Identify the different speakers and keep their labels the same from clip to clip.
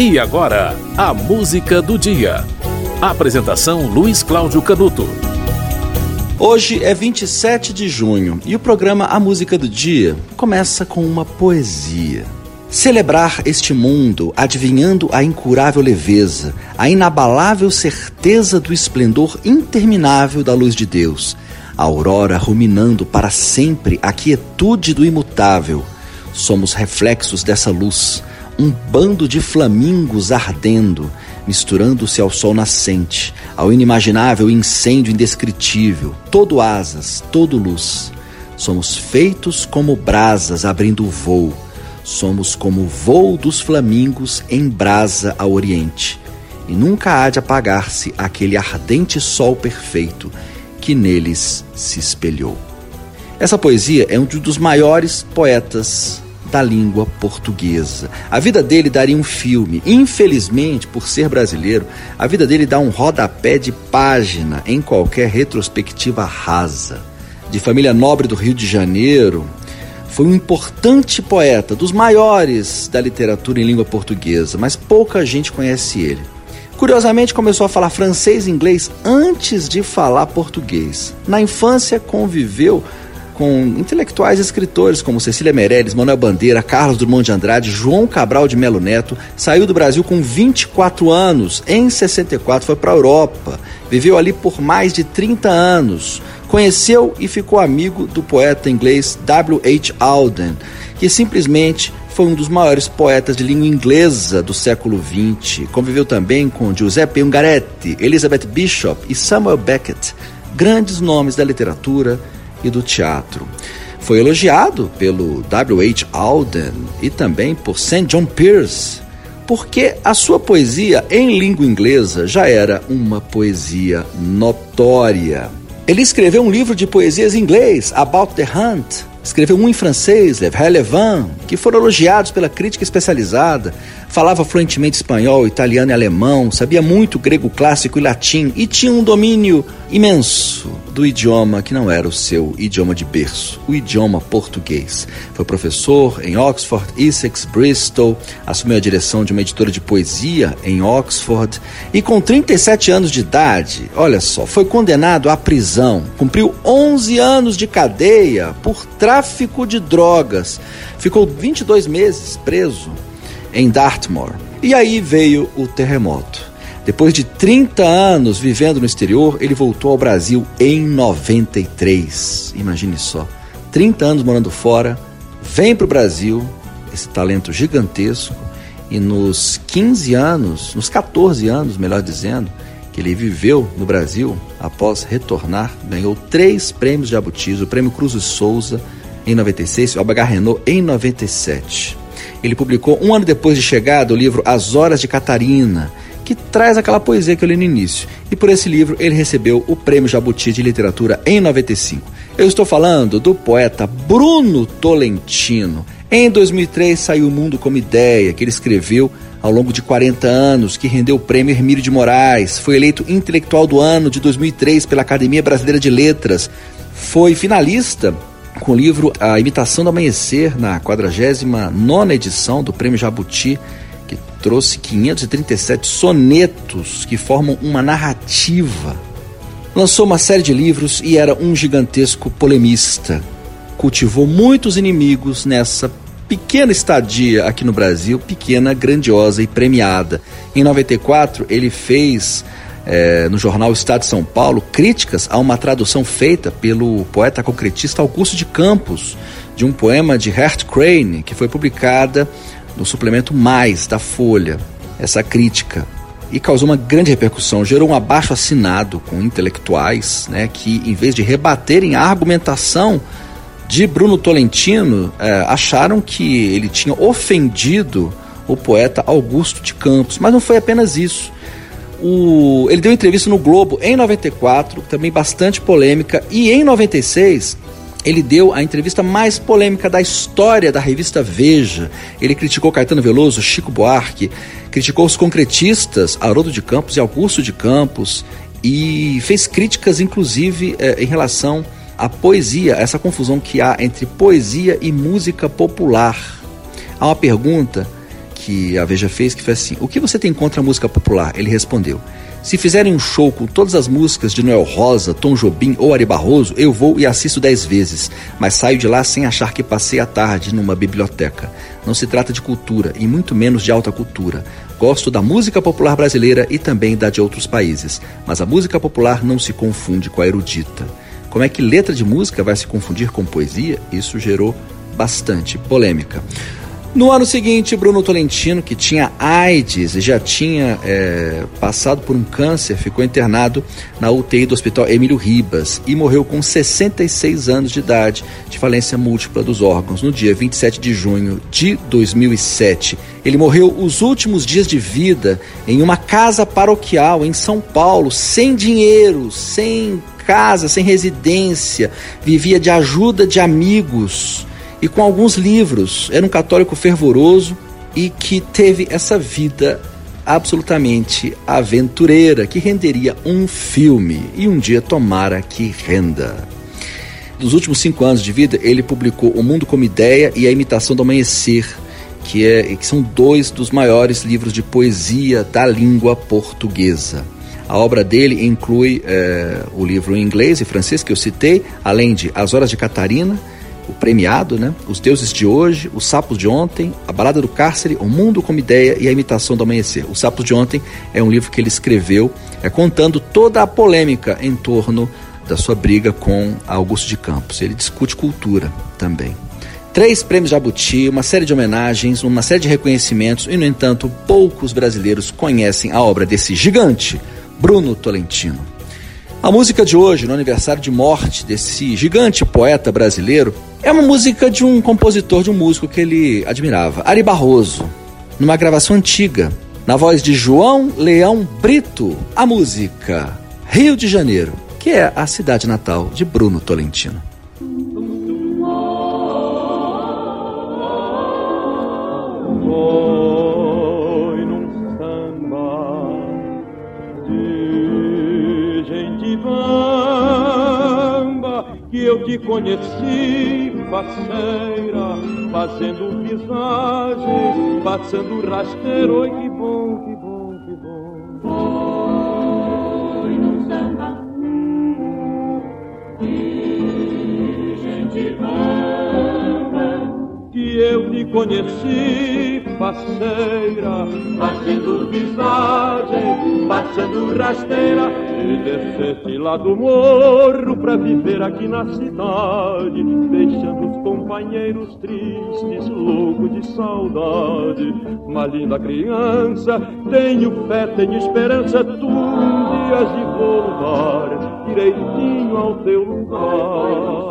Speaker 1: E agora, a música do dia. Apresentação Luiz Cláudio Canuto.
Speaker 2: Hoje é 27 de junho e o programa A Música do Dia começa com uma poesia. Celebrar este mundo adivinhando a incurável leveza, a inabalável certeza do esplendor interminável da luz de Deus, a aurora ruminando para sempre a quietude do imutável. Somos reflexos dessa luz, um bando de flamingos ardendo, misturando-se ao sol nascente, ao inimaginável incêndio indescritível, todo asas, todo luz. Somos feitos como brasas abrindo o voo Somos como o voo dos flamingos em brasa ao oriente, e nunca há de apagar-se aquele ardente sol perfeito que neles se espelhou. Essa poesia é um dos maiores poetas da língua portuguesa. A vida dele daria um filme. Infelizmente, por ser brasileiro, a vida dele dá um rodapé de página em qualquer retrospectiva rasa. De família nobre do Rio de Janeiro, foi um importante poeta, dos maiores da literatura em língua portuguesa, mas pouca gente conhece ele. Curiosamente, começou a falar francês e inglês antes de falar português. Na infância, conviveu com intelectuais e escritores como Cecília Meirelles, Manuel Bandeira, Carlos Drummond de Andrade, João Cabral de Melo Neto. Saiu do Brasil com 24 anos. Em 64 foi para a Europa. Viveu ali por mais de 30 anos. Conheceu e ficou amigo do poeta inglês W. H. Auden, que simplesmente foi um dos maiores poetas de língua inglesa do século XX. Conviveu também com Giuseppe Ungaretti, Elizabeth Bishop e Samuel Beckett, grandes nomes da literatura e do teatro. Foi elogiado pelo W. H. Auden e também por St. John Pierce, porque a sua poesia em língua inglesa já era uma poesia notória. Ele escreveu um livro de poesias em inglês, About the Hunt, escreveu um em francês, Le Relevant, que foram elogiados pela crítica especializada, falava fluentemente espanhol, italiano e alemão, sabia muito grego clássico e latim e tinha um domínio imenso do idioma que não era o seu idioma de berço, o idioma português. Foi professor em Oxford, Essex, Bristol, assumiu a direção de uma editora de poesia em Oxford e com 37 anos de idade, olha só, foi condenado à prisão, cumpriu 11 anos de cadeia por tráfico de drogas. Ficou 22 meses preso em Dartmoor. E aí veio o terremoto. Depois de 30 anos vivendo no exterior, ele voltou ao Brasil em 93. Imagine só. 30 anos morando fora, vem para o Brasil, esse talento gigantesco, e nos 15 anos, nos 14 anos, melhor dizendo, que ele viveu no Brasil, após retornar, ganhou três prêmios de Jabutis, o prêmio Cruz e Souza em 96 e o Alba Renault em 97. Ele publicou um ano depois de chegada o livro As Horas de Catarina, que traz aquela poesia que eu li no início. E por esse livro ele recebeu o Prêmio Jabuti de Literatura em 95. Eu estou falando do poeta Bruno Tolentino. Em 2003 saiu O Mundo como Ideia, que ele escreveu ao longo de 40 anos, que rendeu o Prêmio Hermílio de Moraes, foi eleito intelectual do ano de 2003 pela Academia Brasileira de Letras, foi finalista com o livro A Imitação do Amanhecer na 49ª edição do Prêmio Jabuti que trouxe 537 sonetos que formam uma narrativa. Lançou uma série de livros e era um gigantesco polemista. Cultivou muitos inimigos nessa pequena estadia aqui no Brasil, pequena, grandiosa e premiada. Em 94, ele fez é, no jornal Estado de São Paulo críticas a uma tradução feita pelo poeta concretista Augusto de Campos de um poema de Hert Crane, que foi publicada no suplemento Mais da Folha, essa crítica. E causou uma grande repercussão, gerou um abaixo assinado com intelectuais né, que, em vez de rebaterem a argumentação de Bruno Tolentino, é, acharam que ele tinha ofendido o poeta Augusto de Campos. Mas não foi apenas isso. O, ele deu entrevista no Globo em 94, também bastante polêmica, e em 96 ele deu a entrevista mais polêmica da história da revista Veja. Ele criticou Caetano Veloso, Chico Buarque, criticou os concretistas Haroldo de Campos e Augusto de Campos e fez críticas, inclusive, eh, em relação à poesia, essa confusão que há entre poesia e música popular. Há uma pergunta que a Veja fez, que foi assim: O que você tem contra a música popular? Ele respondeu: Se fizerem um show com todas as músicas de Noel Rosa, Tom Jobim ou Ari Barroso, eu vou e assisto dez vezes, mas saio de lá sem achar que passei a tarde numa biblioteca. Não se trata de cultura, e muito menos de alta cultura. Gosto da música popular brasileira e também da de outros países, mas a música popular não se confunde com a erudita. Como é que letra de música vai se confundir com poesia? Isso gerou bastante polêmica. No ano seguinte, Bruno Tolentino, que tinha AIDS e já tinha é, passado por um câncer, ficou internado na UTI do Hospital Emílio Ribas e morreu com 66 anos de idade de falência múltipla dos órgãos no dia 27 de junho de 2007. Ele morreu os últimos dias de vida em uma casa paroquial em São Paulo, sem dinheiro, sem casa, sem residência, vivia de ajuda de amigos e com alguns livros. Era um católico fervoroso e que teve essa vida absolutamente aventureira que renderia um filme e um dia tomara que renda. Nos últimos cinco anos de vida, ele publicou O Mundo como Ideia e A Imitação do Amanhecer, que, é, que são dois dos maiores livros de poesia da língua portuguesa. A obra dele inclui é, o livro em inglês e francês que eu citei, além de As Horas de Catarina, o premiado, né? Os Deuses de Hoje, Os Sapos de Ontem, A Balada do Cárcere, O Mundo como Ideia e A Imitação do Amanhecer. Os Sapos de Ontem é um livro que ele escreveu é, contando toda a polêmica em torno da sua briga com Augusto de Campos. Ele discute cultura também. Três prêmios Jabuti, uma série de homenagens, uma série de reconhecimentos e, no entanto, poucos brasileiros conhecem a obra desse gigante, Bruno Tolentino. A música de hoje, no aniversário de morte desse gigante poeta brasileiro, é uma música de um compositor, de um músico que ele admirava, Ari Barroso, numa gravação antiga, na voz de João Leão Brito, a música Rio de Janeiro, que é a cidade natal de Bruno Tolentino.
Speaker 3: Eu te conheci, faceira, fazendo visagem, passando rasteiro, oi que bom, que bom, que bom.
Speaker 4: Foi no samba, que gente bamba,
Speaker 3: que eu te conheci, faceira, fazendo visagem, passando rasteira, e desceste lá do morro pra viver aqui na cidade, deixando os companheiros tristes, loucos de saudade. Uma linda criança, tenho fé, tenho esperança, tu um dia de voltar direitinho ao teu lugar.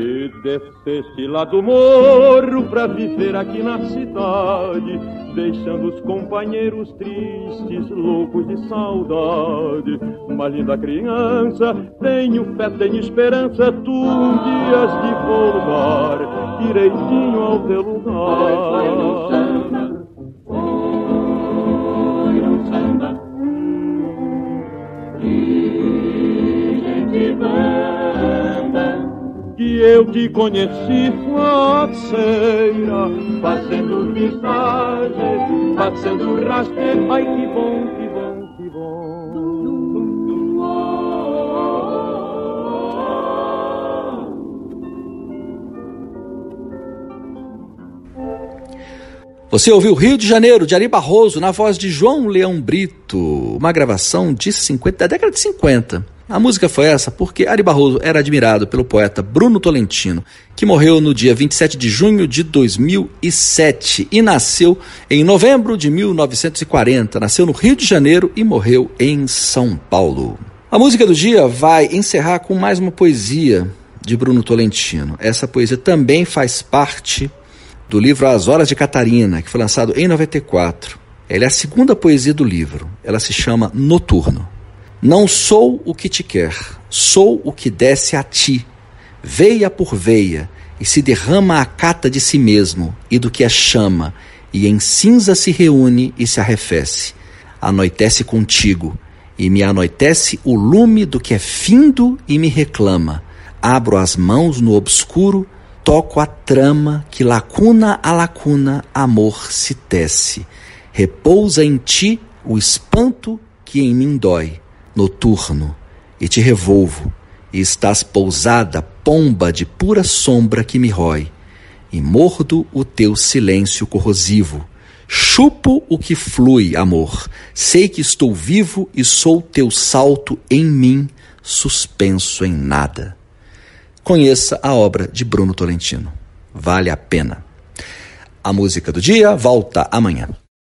Speaker 3: E desceste lá do morro pra viver aqui na cidade, deixando os companheiros tristes, loucos de saudade. Uma linda criança, tenho fé, tenho esperança, tu um dia de voltar direitinho ao teu lugar. Te conheci, faceira, fazendo visagem, fazendo rasteiro. Ai, que bom, que bom, que bom.
Speaker 2: Você ouviu Rio de Janeiro, de Ari Barroso, na voz de João Leão Brito, uma gravação de 50, da década de 50. A música foi essa porque Ari Barroso era admirado pelo poeta Bruno Tolentino, que morreu no dia 27 de junho de 2007 e nasceu em novembro de 1940. Nasceu no Rio de Janeiro e morreu em São Paulo. A música do dia vai encerrar com mais uma poesia de Bruno Tolentino. Essa poesia também faz parte do livro As Horas de Catarina, que foi lançado em 94. Ela é a segunda poesia do livro. Ela se chama Noturno. Não sou o que te quer, sou o que desce a ti, veia por veia, e se derrama a cata de si mesmo e do que é chama, e em cinza se reúne e se arrefece. Anoitece contigo, e me anoitece o lume do que é findo e me reclama. Abro as mãos no obscuro, toco a trama que lacuna a lacuna amor se tece. Repousa em ti o espanto que em mim dói, noturno, e te revolvo, e estás pousada, pomba de pura sombra que me rói, e mordo o teu silêncio corrosivo. Chupo o que flui, amor. Sei que estou vivo e sou teu salto em mim, suspenso em nada. Conheça a obra de Bruno Tolentino. Vale a pena. A música do dia volta amanhã.